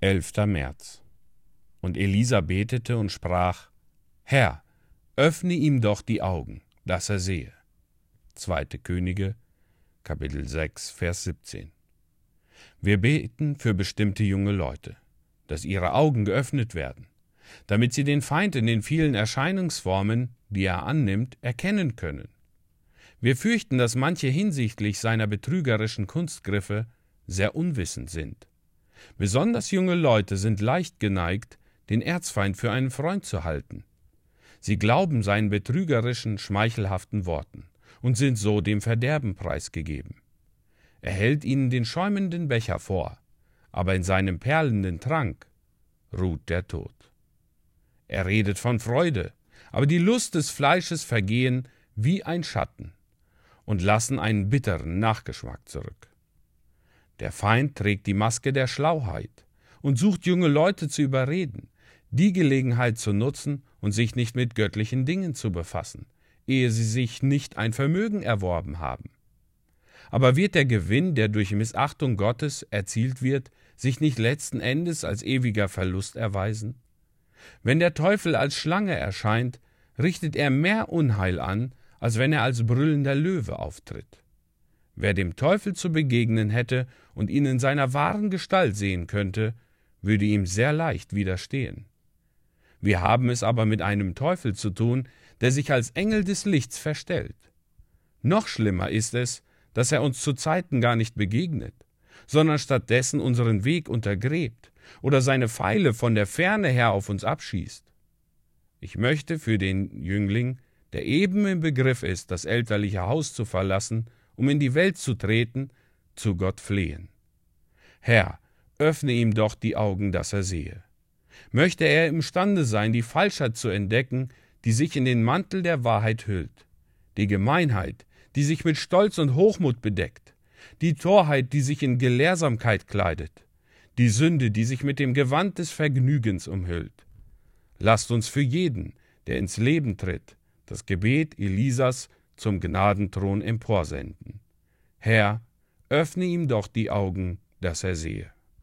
11. März. Und Elisa betete und sprach: Herr, öffne ihm doch die Augen, dass er sehe. 2. Könige, Kapitel 6, Vers 17. Wir beten für bestimmte junge Leute, dass ihre Augen geöffnet werden, damit sie den Feind in den vielen Erscheinungsformen, die er annimmt, erkennen können. Wir fürchten, dass manche hinsichtlich seiner betrügerischen Kunstgriffe sehr unwissend sind. Besonders junge Leute sind leicht geneigt, den Erzfeind für einen Freund zu halten. Sie glauben seinen betrügerischen, schmeichelhaften Worten und sind so dem Verderben preisgegeben. Er hält ihnen den schäumenden Becher vor, aber in seinem perlenden Trank ruht der Tod. Er redet von Freude, aber die Lust des Fleisches vergehen wie ein Schatten und lassen einen bitteren Nachgeschmack zurück. Der Feind trägt die Maske der Schlauheit und sucht junge Leute zu überreden, die Gelegenheit zu nutzen und sich nicht mit göttlichen Dingen zu befassen, ehe sie sich nicht ein Vermögen erworben haben. Aber wird der Gewinn, der durch Missachtung Gottes erzielt wird, sich nicht letzten Endes als ewiger Verlust erweisen? Wenn der Teufel als Schlange erscheint, richtet er mehr Unheil an, als wenn er als brüllender Löwe auftritt. Wer dem Teufel zu begegnen hätte und ihn in seiner wahren Gestalt sehen könnte, würde ihm sehr leicht widerstehen. Wir haben es aber mit einem Teufel zu tun, der sich als Engel des Lichts verstellt. Noch schlimmer ist es, dass er uns zu Zeiten gar nicht begegnet, sondern stattdessen unseren Weg untergräbt oder seine Pfeile von der Ferne her auf uns abschießt. Ich möchte für den Jüngling, der eben im Begriff ist, das elterliche Haus zu verlassen um in die Welt zu treten, zu Gott flehen. Herr, öffne ihm doch die Augen, dass er sehe. Möchte er imstande sein, die Falschheit zu entdecken, die sich in den Mantel der Wahrheit hüllt, die Gemeinheit, die sich mit Stolz und Hochmut bedeckt, die Torheit, die sich in Gelehrsamkeit kleidet, die Sünde, die sich mit dem Gewand des Vergnügens umhüllt. Lasst uns für jeden, der ins Leben tritt, das Gebet Elisas zum Gnadenthron emporsenden. Herr, öffne ihm doch die Augen, dass er sehe.